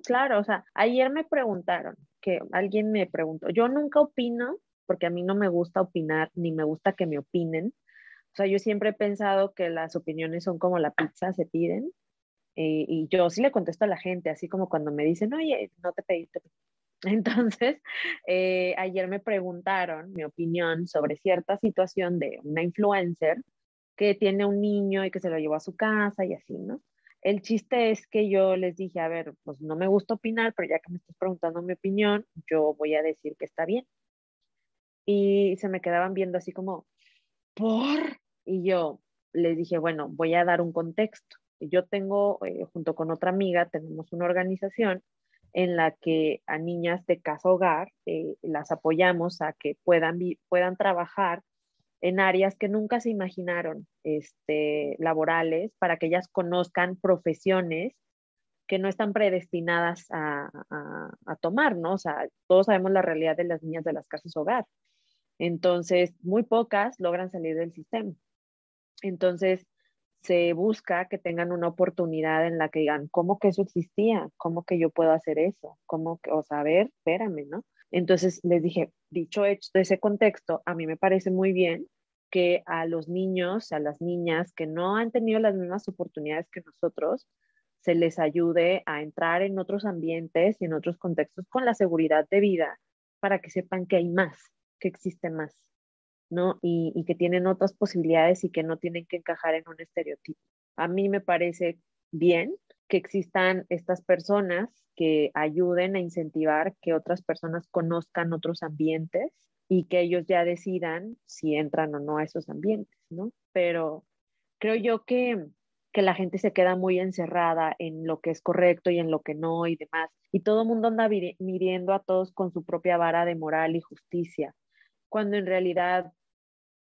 claro, o sea, ayer me preguntaron, que alguien me preguntó, yo nunca opino, porque a mí no me gusta opinar, ni me gusta que me opinen. O sea, yo siempre he pensado que las opiniones son como la pizza, se piden. Eh, y yo sí le contesto a la gente, así como cuando me dicen, oye, no te pediste. Entonces, eh, ayer me preguntaron mi opinión sobre cierta situación de una influencer que tiene un niño y que se lo llevó a su casa y así, ¿no? El chiste es que yo les dije, a ver, pues no me gusta opinar, pero ya que me estás preguntando mi opinión, yo voy a decir que está bien. Y se me quedaban viendo así como, ¿por? Y yo les dije, bueno, voy a dar un contexto. Yo tengo, eh, junto con otra amiga, tenemos una organización en la que a niñas de casa hogar eh, las apoyamos a que puedan, puedan trabajar en áreas que nunca se imaginaron este, laborales para que ellas conozcan profesiones que no están predestinadas a, a, tomar, ¿no? O sea, todos sabemos la realidad de las niñas de las casas hogar. Entonces, muy pocas logran salir del sistema. Entonces, se busca que tengan una oportunidad en la que digan, ¿cómo que eso existía? ¿Cómo que yo puedo hacer eso? ¿Cómo que, o sea, a ver, espérame, ¿no? Entonces les dije, dicho hecho de ese contexto, a mí me parece muy bien que a los niños, a las niñas que no han tenido las mismas oportunidades que nosotros, se les ayude a entrar en otros ambientes y en otros contextos con la seguridad de vida para que sepan que hay más, que existe más, ¿no? Y, y que tienen otras posibilidades y que no tienen que encajar en un estereotipo. A mí me parece bien que existan estas personas que ayuden a incentivar que otras personas conozcan otros ambientes y que ellos ya decidan si entran o no a esos ambientes, ¿no? Pero creo yo que, que la gente se queda muy encerrada en lo que es correcto y en lo que no y demás. Y todo el mundo anda midiendo a todos con su propia vara de moral y justicia, cuando en realidad,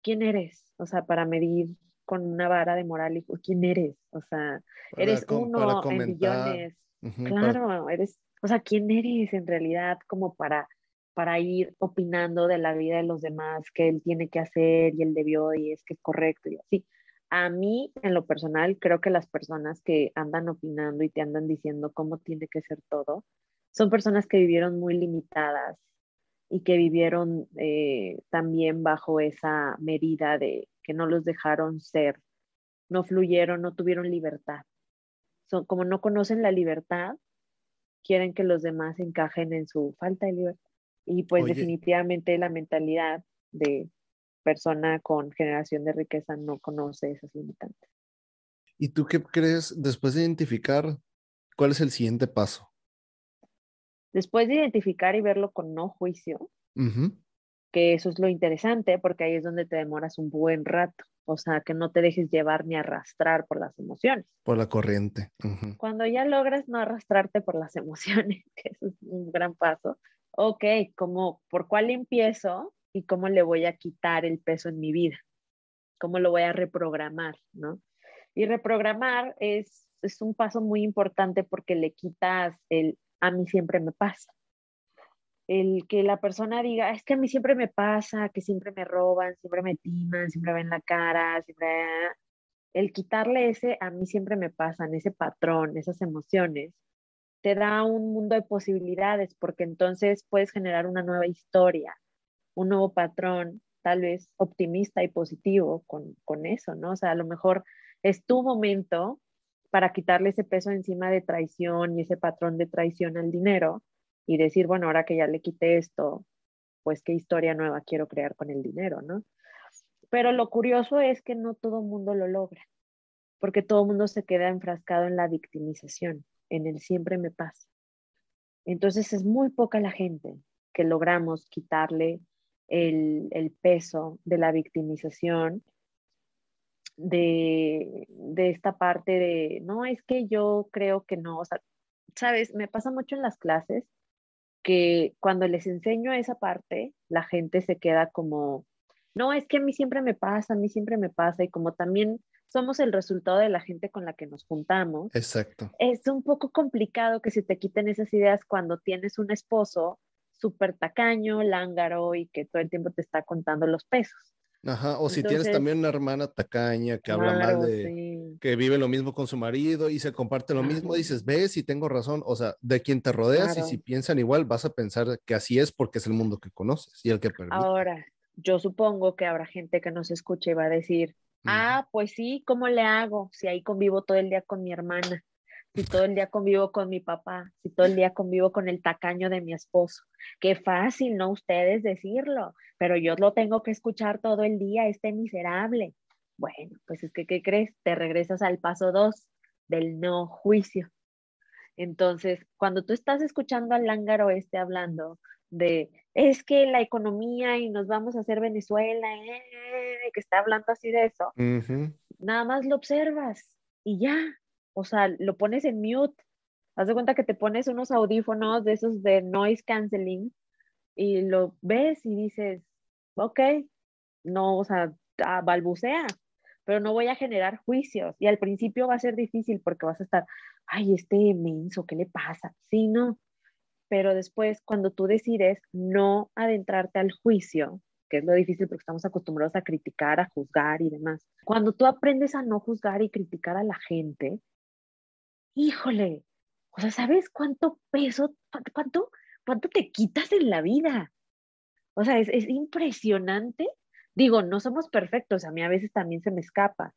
¿quién eres? O sea, para medir con una vara de moral y quién eres, o sea, eres uno en millones. claro, eres, o sea, quién eres en realidad como para para ir opinando de la vida de los demás, que él tiene que hacer y él debió y es que es correcto y así. A mí, en lo personal, creo que las personas que andan opinando y te andan diciendo cómo tiene que ser todo, son personas que vivieron muy limitadas y que vivieron eh, también bajo esa medida de que no los dejaron ser, no fluyeron, no tuvieron libertad. Son, como no conocen la libertad, quieren que los demás encajen en su falta de libertad. Y pues definitivamente la mentalidad de persona con generación de riqueza no conoce esas limitantes. ¿Y tú qué crees después de identificar cuál es el siguiente paso? Después de identificar y verlo con no juicio, que eso es lo interesante porque ahí es donde te demoras un buen rato, o sea, que no te dejes llevar ni arrastrar por las emociones. Por la corriente. Cuando ya logras no arrastrarte por las emociones, que eso es un gran paso, ok, como por cuál empiezo y cómo le voy a quitar el peso en mi vida, cómo lo voy a reprogramar, ¿no? Y reprogramar es, es un paso muy importante porque le quitas el a mí siempre me pasa el que la persona diga, es que a mí siempre me pasa, que siempre me roban, siempre me timan, siempre ven la cara, siempre... El quitarle ese, a mí siempre me pasan, ese patrón, esas emociones, te da un mundo de posibilidades, porque entonces puedes generar una nueva historia, un nuevo patrón, tal vez optimista y positivo con, con eso, ¿no? O sea, a lo mejor es tu momento para quitarle ese peso encima de traición y ese patrón de traición al dinero y decir, bueno, ahora que ya le quité esto, pues qué historia nueva quiero crear con el dinero, ¿no? Pero lo curioso es que no todo mundo lo logra, porque todo mundo se queda enfrascado en la victimización, en el siempre me pasa. Entonces es muy poca la gente que logramos quitarle el, el peso de la victimización, de, de, esta parte de, no, es que yo creo que no, o sea, sabes, me pasa mucho en las clases que cuando les enseño esa parte, la gente se queda como, no, es que a mí siempre me pasa, a mí siempre me pasa, y como también somos el resultado de la gente con la que nos juntamos. Exacto. Es un poco complicado que se te quiten esas ideas cuando tienes un esposo súper tacaño, lángaro y que todo el tiempo te está contando los pesos. Ajá, o si tienes también una hermana tacaña que habla mal de que vive lo mismo con su marido y se comparte lo mismo, dices, ves, si tengo razón, o sea, de quien te rodeas y si piensan igual, vas a pensar que así es porque es el mundo que conoces y el que permite. Ahora, yo supongo que habrá gente que nos escuche y va a decir, ah, pues sí, ¿cómo le hago si ahí convivo todo el día con mi hermana? Si todo el día convivo con mi papá, si todo el día convivo con el tacaño de mi esposo. Qué fácil, ¿no? Ustedes decirlo, pero yo lo tengo que escuchar todo el día, este miserable. Bueno, pues es que, ¿qué crees? Te regresas al paso dos del no juicio. Entonces, cuando tú estás escuchando al lángaro este hablando de, es que la economía y nos vamos a hacer Venezuela, eh, que está hablando así de eso, nada más lo observas y ya, o sea, lo pones en mute. Haz de cuenta que te pones unos audífonos de esos de noise canceling y lo ves y dices, ok, no, o sea, ah, balbucea, pero no voy a generar juicios. Y al principio va a ser difícil porque vas a estar, ay, este menso, ¿qué le pasa? Sí, no. Pero después, cuando tú decides no adentrarte al juicio, que es lo difícil porque estamos acostumbrados a criticar, a juzgar y demás. Cuando tú aprendes a no juzgar y criticar a la gente, híjole, o sea, ¿sabes cuánto peso, cuánto, cuánto te quitas en la vida? O sea, es, es impresionante. Digo, no somos perfectos, a mí a veces también se me escapa,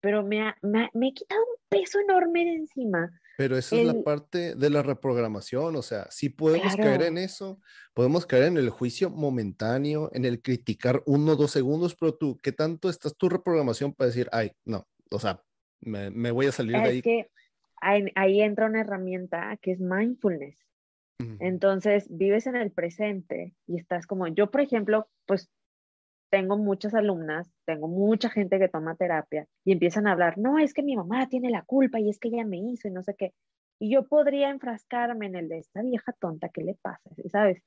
pero me, me, me he quitado un peso enorme de encima pero esa es la parte de la reprogramación, o sea, sí podemos caer en eso, podemos caer en el juicio momentáneo, en el criticar uno o dos segundos, pero tú, ¿qué tanto estás tu reprogramación para decir, ay, no, o sea, me, voy a salir de ahí? Que ahí, entra una herramienta que es mindfulness. Entonces, vives en el presente y estás como, yo, por ejemplo, pues tengo muchas alumnas, tengo mucha gente que toma terapia y empiezan a hablar, no, es que mi mamá tiene la culpa y es que ella me hizo y no sé qué. Y yo podría enfrascarme en el de esta vieja tonta, ¿qué le pasa? ¿Sabes?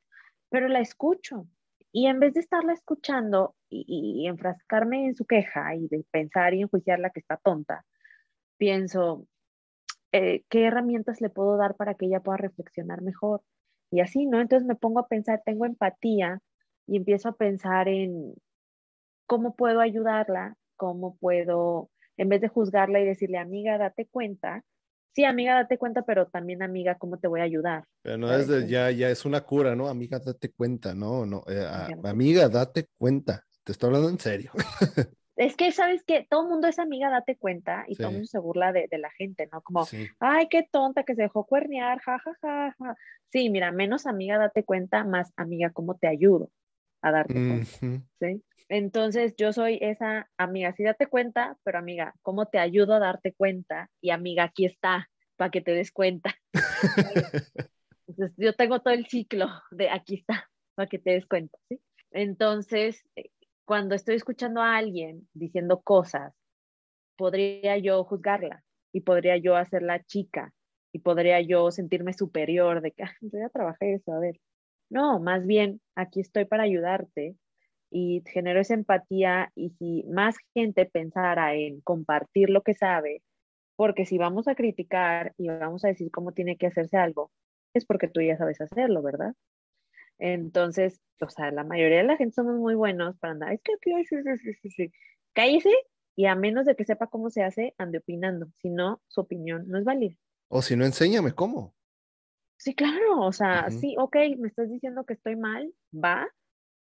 Pero la escucho. Y en vez de estarla escuchando y, enfrascarme en su queja y de pensar y enjuiciarla que está tonta, pienso, eh, ¿qué herramientas le puedo dar para que ella pueda reflexionar mejor? Y así, ¿no? Entonces me pongo a pensar, tengo empatía y empiezo a pensar en cómo puedo ayudarla, cómo puedo, en vez de juzgarla y decirle, amiga, date cuenta, sí, amiga, date cuenta, pero también, amiga, ¿cómo te voy a ayudar? Pero no es de, ya, ya es una cura, ¿no? Amiga, date cuenta, no, no, eh, amiga, date cuenta, te estoy hablando en serio. Es que, ¿sabes que Todo el mundo es amiga, date cuenta, y todo el mundo se burla de, la gente, ¿no? Como, ay, qué tonta que se dejó cuernear, ja, ja, ja, ja. Sí, mira, menos amiga, date cuenta, más amiga, ¿cómo te ayudo a darte cuenta? ¿Sí? Entonces yo soy esa amiga, sí date cuenta, pero amiga, ¿cómo te ayudo a darte cuenta? Y amiga, aquí está, para que te des cuenta. Entonces yo tengo todo el ciclo de aquí está, para que te des cuenta, ¿sí? Entonces, eh, cuando estoy escuchando a alguien diciendo cosas, podría yo juzgarla y podría yo hacerla chica y podría yo sentirme superior de que, yo ya trabajé eso, a ver. No, más bien, aquí estoy para ayudarte y generó esa empatía y si más gente pensara en compartir lo que sabe, porque si vamos a criticar y vamos a decir cómo tiene que hacerse algo, es porque tú ya sabes hacerlo, ¿verdad? Entonces, o sea, la mayoría de la gente somos muy buenos para andar, es que aquí, sí, sí, sí, sí, cállese y a menos de que sepa cómo se hace, ande opinando, si no, su opinión no es válida. O si no, enséñame cómo. Sí, claro, o sea, sí, ok, me estás diciendo que estoy mal, va,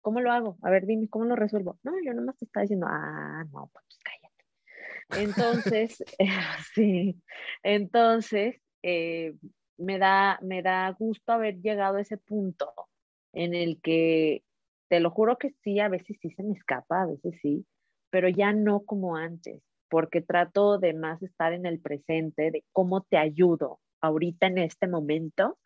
¿Cómo lo hago? A ver, dime, ¿cómo lo resuelvo? No, yo nomás te estaba diciendo, ah, no, pues cállate. Entonces, sí, entonces, eh, me, da, me da gusto haber llegado a ese punto en el que, te lo juro que sí, a veces sí se me escapa, a veces sí, pero ya no como antes, porque trato de más estar en el presente, de cómo te ayudo ahorita en este momento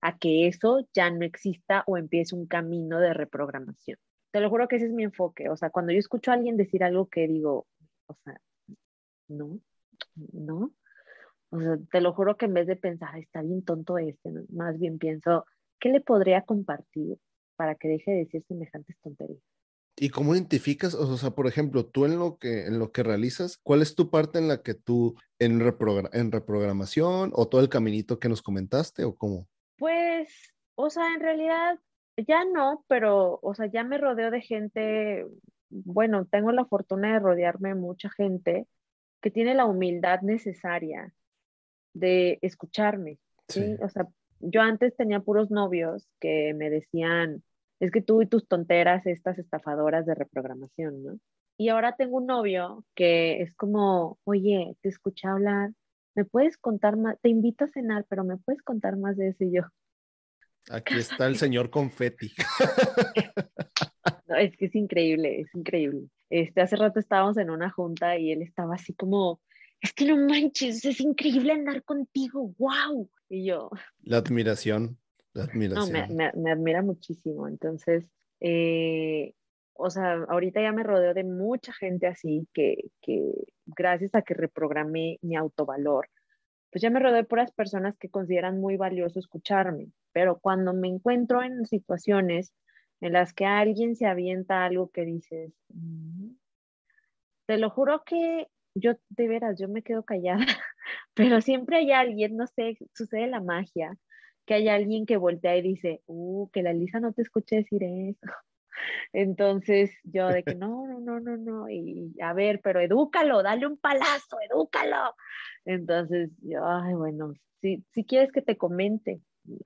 a que eso ya no exista o empiece un camino de reprogramación. Te lo juro que ese es mi enfoque. O sea, cuando yo escucho a alguien decir algo que digo, o sea, no, no. O sea, te lo juro que en vez de pensar, está bien tonto este, más bien pienso, ¿qué le podría compartir para que deje de decir semejantes tonterías? ¿Y cómo identificas, o sea, por ejemplo, tú en lo que, en lo que realizas, cuál es tu parte en la que tú en, en reprogramación o todo el caminito que nos comentaste o cómo? Pues, o sea, en realidad ya no, pero, o sea, ya me rodeo de gente, bueno, tengo la fortuna de rodearme de mucha gente que tiene la humildad necesaria de escucharme, ¿sí? O sea, yo antes tenía puros novios que me decían, es que tú y tus tonteras, estas estafadoras de reprogramación, ¿no? Y ahora tengo un novio que es como, oye, te escuché hablar, ¿me puedes contar más? Te invito a cenar, pero ¿me puedes contar más de eso? Y yo. Aquí está el señor confetti. No, es que es increíble, es increíble. Este, hace rato estábamos en una junta y él estaba así como, es que no manches, es increíble andar contigo, wow. Y yo. La admiración, la admiración. No, me, me, admira muchísimo. Entonces, eh, o sea, ahorita ya me rodeo de mucha gente así que, que gracias a que reprogramé mi autovalor, pues ya me rodeo de puras personas que consideran muy valioso escucharme. Pero cuando me encuentro en situaciones en las que alguien se avienta algo que dices, mm, te lo juro que yo, de veras, yo me quedo callada, pero siempre hay alguien, no sé, sucede la magia, que hay alguien que voltea y dice, uh, que la Lisa no te escuche decir eso. Entonces yo de que no, no, no, no, no, y a ver, pero edúcalo, dale un palazo, edúcalo. Entonces yo, ay, bueno, si, si quieres que te comente,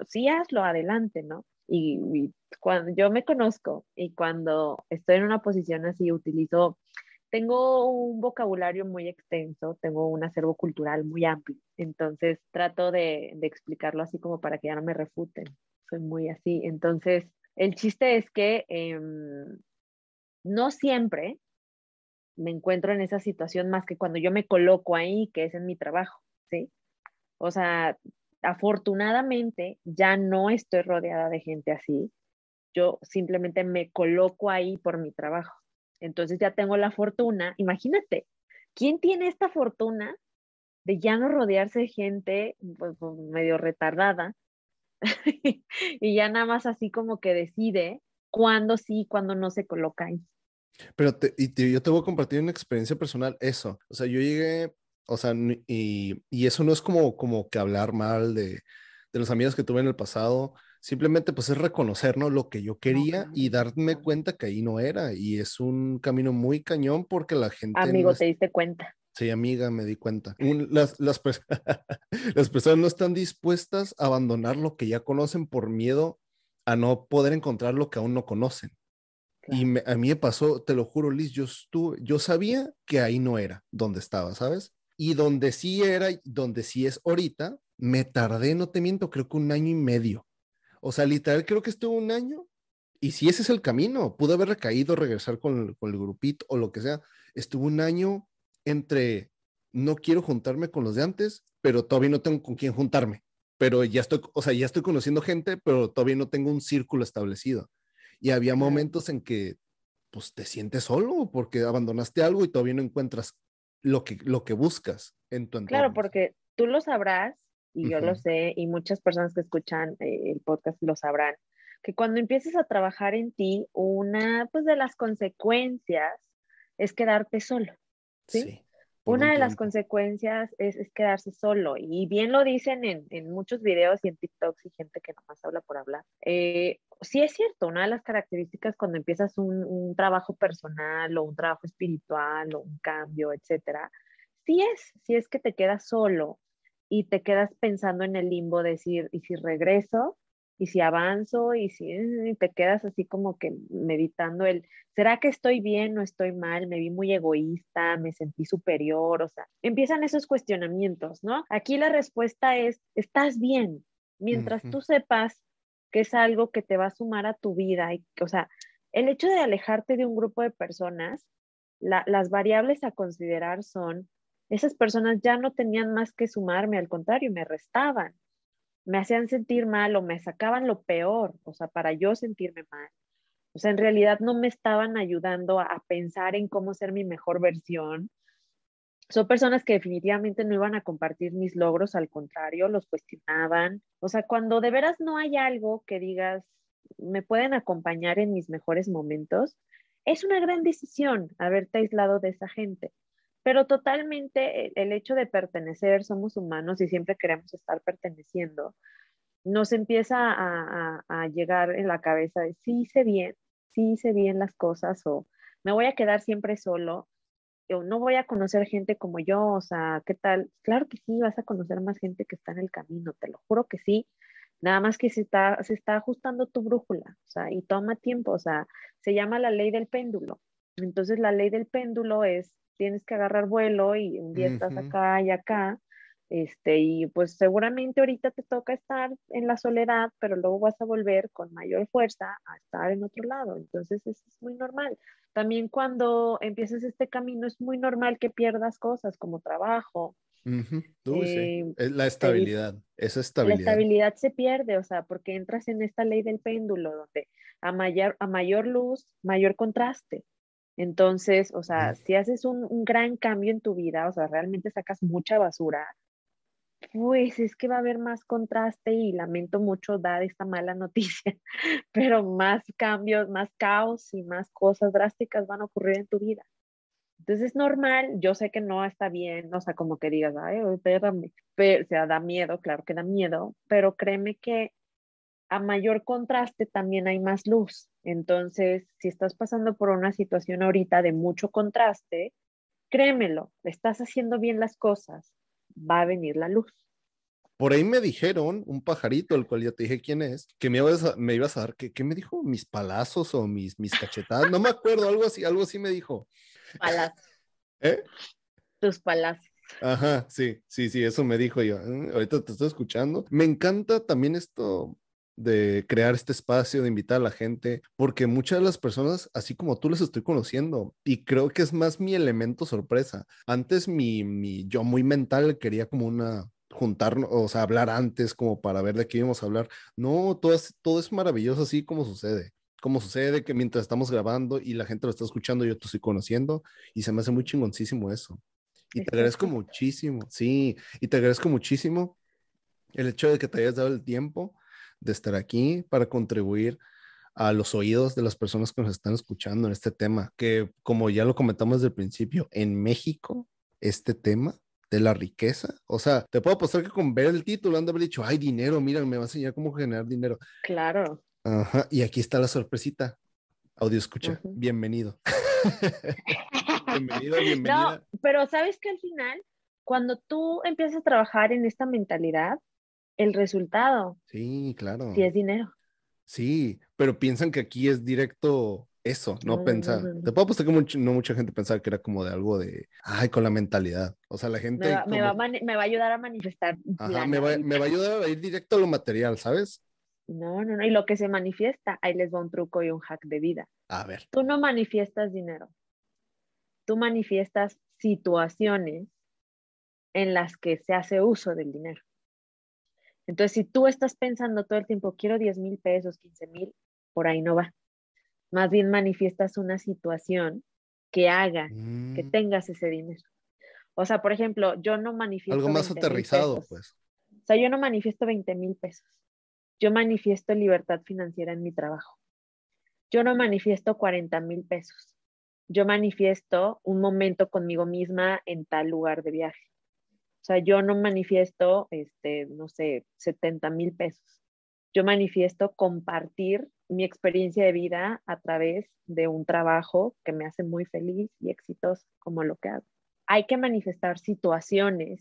sí hazlo, adelante, ¿no? Y, y, cuando yo me conozco y cuando estoy en una posición así, utilizo, tengo un vocabulario muy extenso, tengo un acervo cultural muy amplio, entonces trato de, explicarlo así como para que ya no me refuten, soy muy así, entonces el chiste es que em, no siempre me encuentro en esa situación más que cuando yo me coloco ahí, que es en mi trabajo, ¿sí? O sea, afortunadamente ya no estoy rodeada de gente así. Yo simplemente me coloco ahí por mi trabajo. Entonces ya tengo la fortuna, imagínate, ¿quién tiene esta fortuna de ya no rodearse de gente pues, pues medio retardada y ya nada más así como que decide cuándo sí, cuándo no se coloca ahí. Pero y yo te voy a compartir una experiencia personal, eso. O sea, yo llegué, o sea, y, y eso no es como, como que hablar mal de, de, los amigos que tuve en el pasado, simplemente pues es reconocer, ¿no? Lo que yo quería y darme cuenta que ahí no era. Y es un camino muy cañón porque la gente... Amigo, no es... te diste cuenta. Sí, amiga, me di cuenta. Un, las, las, las, personas no están dispuestas a abandonar lo que ya conocen por miedo a no poder encontrar lo que aún no conocen. Claro. Y me, a mí me pasó, te lo juro, Liz, yo estuve, yo sabía que ahí no era donde estaba, ¿sabes? Y donde sí era, donde sí es ahorita, me tardé, no te miento, creo que un año y medio. O sea, literal, creo que estuvo un año. Y si ese es el camino, pude haber recaído, regresar con, con el grupito o lo que sea. Estuvo un año entre no quiero juntarme con los de antes, pero todavía no tengo con quién juntarme. Pero ya estoy, o sea, ya estoy conociendo gente, pero todavía no tengo un círculo establecido. Y había momentos en que, pues, te sientes solo porque abandonaste algo y todavía no encuentras lo que, lo que buscas en tu entorno. Claro, porque tú lo sabrás, y uh -huh. yo lo sé, y muchas personas que escuchan eh, el podcast lo sabrán, que cuando empieces a trabajar en ti, una, pues, de las consecuencias es quedarte solo. ¿sí? sí Una de las consecuencias es, es, quedarse solo y bien lo dicen en, en, muchos videos y en TikToks y gente que nomás habla por hablar. Eh, sí es cierto, una de las características cuando empiezas un, un, trabajo personal o un trabajo espiritual o un cambio, etcétera, sí es, sí es que te quedas solo y te quedas pensando en el limbo de decir, ¿y si regreso? y si avanzo y si y te quedas así como que meditando el, ¿será que estoy bien o estoy mal? Me vi muy egoísta, me sentí superior, o sea, empiezan esos cuestionamientos, ¿no? Aquí la respuesta es, estás bien, mientras uh -huh. tú sepas que es algo que te va a sumar a tu vida, y, o sea, el hecho de alejarte de un grupo de personas, la, las variables a considerar son, esas personas ya no tenían más que sumarme, al contrario, me restaban me hacían sentir mal o me sacaban lo peor, o sea, para yo sentirme mal. O sea, en realidad no me estaban ayudando a, pensar en cómo ser mi mejor versión. Son personas que definitivamente no iban a compartir mis logros, al contrario, los cuestionaban. O sea, cuando de veras no hay algo que digas, me pueden acompañar en mis mejores momentos, es una gran decisión haberte aislado de esa gente pero totalmente el hecho de pertenecer, somos humanos y siempre queremos estar perteneciendo, nos empieza a, llegar en la cabeza de sí hice bien, sí hice bien las cosas o me voy a quedar siempre solo o no voy a conocer gente como yo, o sea, ¿qué tal? Claro que sí, vas a conocer más gente que está en el camino, te lo juro que sí, nada más que se está, se está ajustando tu brújula, o sea, y toma tiempo, o sea, se llama la ley del péndulo. Entonces, la ley del péndulo es tienes que agarrar vuelo y un día uh -huh. estás acá y acá, este, y pues seguramente ahorita te toca estar en la soledad, pero luego vas a volver con mayor fuerza a estar en otro lado, entonces eso es muy normal. También cuando empiezas este camino es muy normal que pierdas cosas como trabajo. Uh -huh. Uy, eh, sí. La estabilidad, esa estabilidad. La estabilidad se pierde, o sea, porque entras en esta ley del péndulo, donde a mayor, a mayor luz, mayor contraste. Entonces, o sea, si haces un, un, gran cambio en tu vida, o sea, realmente sacas mucha basura, pues es que va a haber más contraste y lamento mucho dar esta mala noticia, pero más cambios, más caos y más cosas drásticas van a ocurrir en tu vida. Entonces es normal, yo sé que no está bien, o sea, como que digas, ay, espérame, pero, o sea, da miedo, claro que da miedo, pero créeme que a mayor contraste también hay más luz. Entonces, si estás pasando por una situación ahorita de mucho contraste, créemelo, estás haciendo bien las cosas, va a venir la luz. Por ahí me dijeron, un pajarito, el cual ya te dije quién es, que me ibas a, me ibas a dar, ¿qué, ¿qué, me dijo? ¿Mis palazos o mis, mis cachetadas? No me acuerdo, algo así, algo así me dijo. Palazos. ¿Eh? Tus palazos. Ajá, sí, sí, sí, eso me dijo yo. Mm, ahorita te estoy escuchando. Me encanta también esto de crear este espacio, de invitar a la gente, porque muchas de las personas, así como tú, les estoy conociendo y creo que es más mi elemento sorpresa. Antes mi, mi yo muy mental quería como una juntarnos, o sea, hablar antes como para ver de qué íbamos a hablar. No, todo es, todo es maravilloso así como sucede. Como sucede que mientras estamos grabando y la gente lo está escuchando, yo te estoy conociendo y se me hace muy chingoncísimo eso. Y te agradezco muchísimo, sí, y te agradezco muchísimo el hecho de que te hayas dado el tiempo de estar aquí para contribuir a los oídos de las personas que nos están escuchando en este tema, que como ya lo comentamos desde el principio, en México, este tema de la riqueza, o sea, te puedo apostar que con ver el título han de haber dicho, ay, dinero, mira, me va a enseñar cómo generar dinero. Claro. Ajá, y aquí está la sorpresita. Audio escucha, bienvenido. bienvenido, bienvenida. No, pero sabes que al final, cuando tú empiezas a trabajar en esta mentalidad, el resultado. Sí, claro. Sí es dinero. Sí, pero piensan que aquí es directo eso, no, pensar. Te puedo apostar que no mucha gente pensaba que era como de algo de, ay, con la mentalidad. O sea, la gente... Me va, me va, a ayudar a manifestar. Ajá, me va, me va, a ayudar a ir directo a lo material, ¿sabes? No, no, no. Y lo que se manifiesta, ahí les va un truco y un hack de vida. A ver. Tú no manifiestas dinero. Tú manifiestas situaciones en las que se hace uso del dinero. Entonces, si tú estás pensando todo el tiempo, quiero 10 mil pesos, 15 mil, por ahí no va. Más bien manifiestas una situación que haga que mm. tengas ese dinero. O sea, por ejemplo, yo no manifiesto. Algo más aterrizado, pues. O sea, yo no manifiesto 20 mil pesos. Yo manifiesto libertad financiera en mi trabajo. Yo no manifiesto 40 mil pesos. Yo manifiesto un momento conmigo misma en tal lugar de viaje. O sea, yo no manifiesto, este, no sé, 70 mil pesos. Yo manifiesto compartir mi experiencia de vida a través de un trabajo que me hace muy feliz y exitoso, como lo que hago. Hay que manifestar situaciones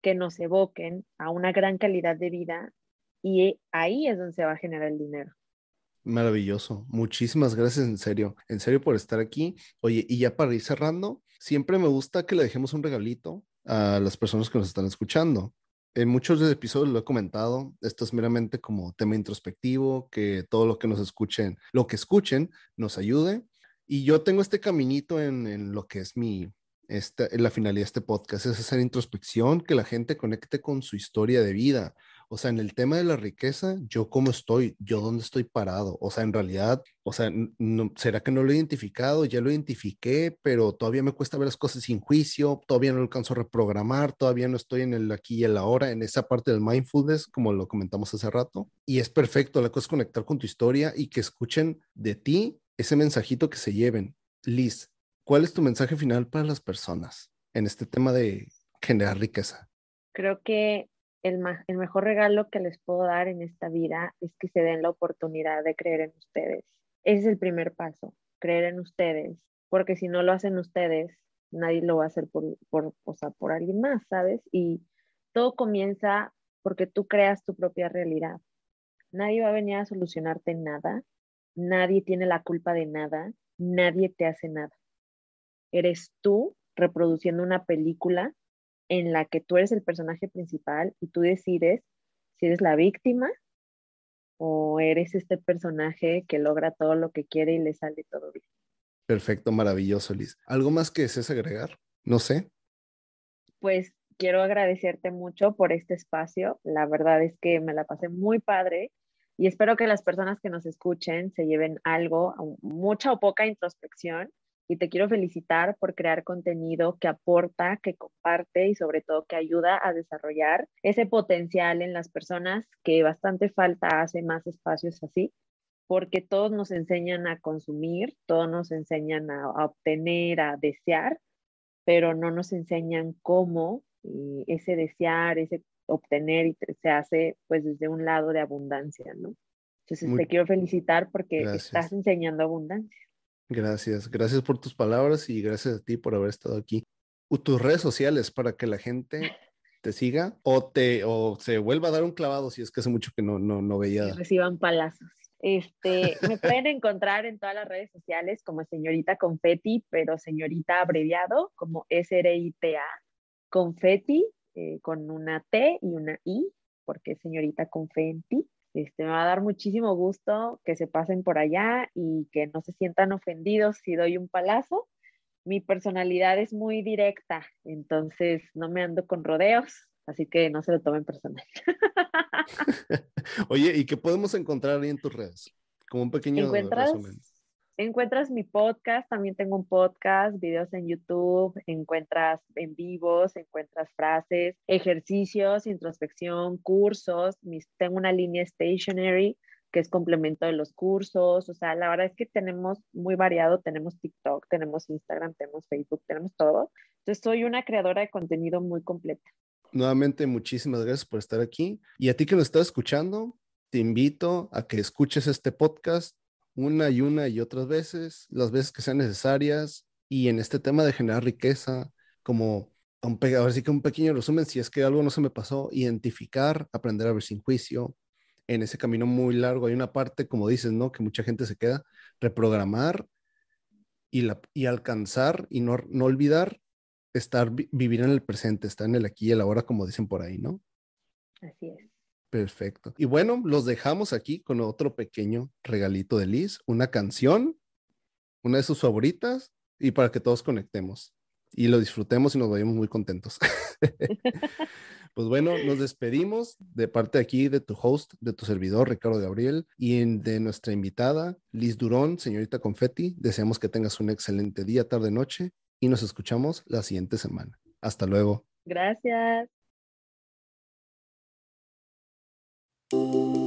que nos evoquen a una gran calidad de vida y ahí es donde se va a generar el dinero. Maravilloso. Muchísimas gracias, en serio. En serio por estar aquí. Oye, y ya para ir cerrando, siempre me gusta que le dejemos un regalito a las personas que nos están escuchando. En muchos de los episodios lo he comentado, esto es meramente como tema introspectivo, que todo lo que nos escuchen, lo que escuchen, nos ayude. Y yo tengo este caminito en, en lo que es mi, esta, la finalidad de este podcast, es hacer introspección, que la gente conecte con su historia de vida, o sea, en el tema de la riqueza, yo cómo estoy, yo dónde estoy parado. O sea, en realidad, o sea, no, ¿será que no lo he identificado? Ya lo identifiqué, pero todavía me cuesta ver las cosas sin juicio, todavía no alcanzo a reprogramar, todavía no estoy en el aquí y el ahora, en esa parte del mindfulness, como lo comentamos hace rato. Y es perfecto, la cosa es conectar con tu historia y que escuchen de ti ese mensajito que se lleven. Liz, ¿cuál es tu mensaje final para las personas en este tema de generar riqueza? Creo que el, mejor regalo que les puedo dar en esta vida es que se den la oportunidad de creer en ustedes. Ese es el primer paso, creer en ustedes, porque si no lo hacen ustedes, nadie lo va a hacer por, por, o sea, por alguien más, ¿sabes? Y todo comienza porque tú creas tu propia realidad. Nadie va a venir a solucionarte nada, nadie tiene la culpa de nada, nadie te hace nada. Eres tú reproduciendo una película en la que tú eres el personaje principal y tú decides si eres la víctima o eres este personaje que logra todo lo que quiere y le sale todo bien. Perfecto, maravilloso, Liz. ¿Algo más que desees agregar? No sé. Pues quiero agradecerte mucho por este espacio. La verdad es que me la pasé muy padre y espero que las personas que nos escuchen se lleven algo, mucha o poca introspección y te quiero felicitar por crear contenido que aporta, que comparte y sobre todo que ayuda a desarrollar ese potencial en las personas que bastante falta hace más espacios así, porque todos nos enseñan a consumir, todos nos enseñan a, obtener, a desear, pero no nos enseñan cómo eh, ese desear, ese obtener y se hace pues desde un lado de abundancia, ¿no? Entonces te quiero felicitar porque estás enseñando abundancia. Gracias, gracias por tus palabras y gracias a ti por haber estado aquí. Tus redes sociales para que la gente te siga o te o se vuelva a dar un clavado si es que hace mucho que no, no, no veía. Que reciban palazos. Este, me pueden encontrar en todas las redes sociales como señorita confetti, pero señorita abreviado como S-R-I-T-A, confetti eh, con una T y una I, porque señorita confetti. Este, me va a dar muchísimo gusto que se pasen por allá y que no se sientan ofendidos si doy un palazo. Mi personalidad es muy directa, entonces no me ando con rodeos, así que no se lo tomen personal. Oye, ¿y qué podemos encontrar ahí en tus redes? Como un pequeño resumen encuentras mi podcast, también tengo un podcast, videos en YouTube, encuentras en vivos, encuentras frases, ejercicios, introspección, cursos, tengo una línea stationary que es complemento de los cursos, o sea, la verdad es que tenemos muy variado, tenemos TikTok, tenemos Instagram, tenemos Facebook, tenemos todo. Entonces, soy una creadora de contenido muy completa. Nuevamente, muchísimas gracias por estar aquí. Y a ti que nos estás escuchando, te invito a que escuches este podcast una y una y otras veces, las veces que sean necesarias. Y en este tema de generar riqueza, como un, a ver si que un pequeño resumen, si es que algo no se me pasó, identificar, aprender a ver sin juicio. En ese camino muy largo hay una parte, como dices, ¿no? Que mucha gente se queda, reprogramar y, la, y alcanzar y no, no olvidar estar, vivir en el presente, estar en el aquí y el ahora, como dicen por ahí, ¿no? Así es. Perfecto. Y bueno, los dejamos aquí con otro pequeño regalito de Liz, una canción, una de sus favoritas, y para que todos conectemos y lo disfrutemos y nos vayamos muy contentos. pues bueno, nos despedimos de parte aquí de tu host, de tu servidor, Ricardo Gabriel, y de nuestra invitada, Liz Durón, señorita Confetti. Deseamos que tengas un excelente día, tarde, noche y nos escuchamos la siguiente semana. Hasta luego. Gracias. Thank you.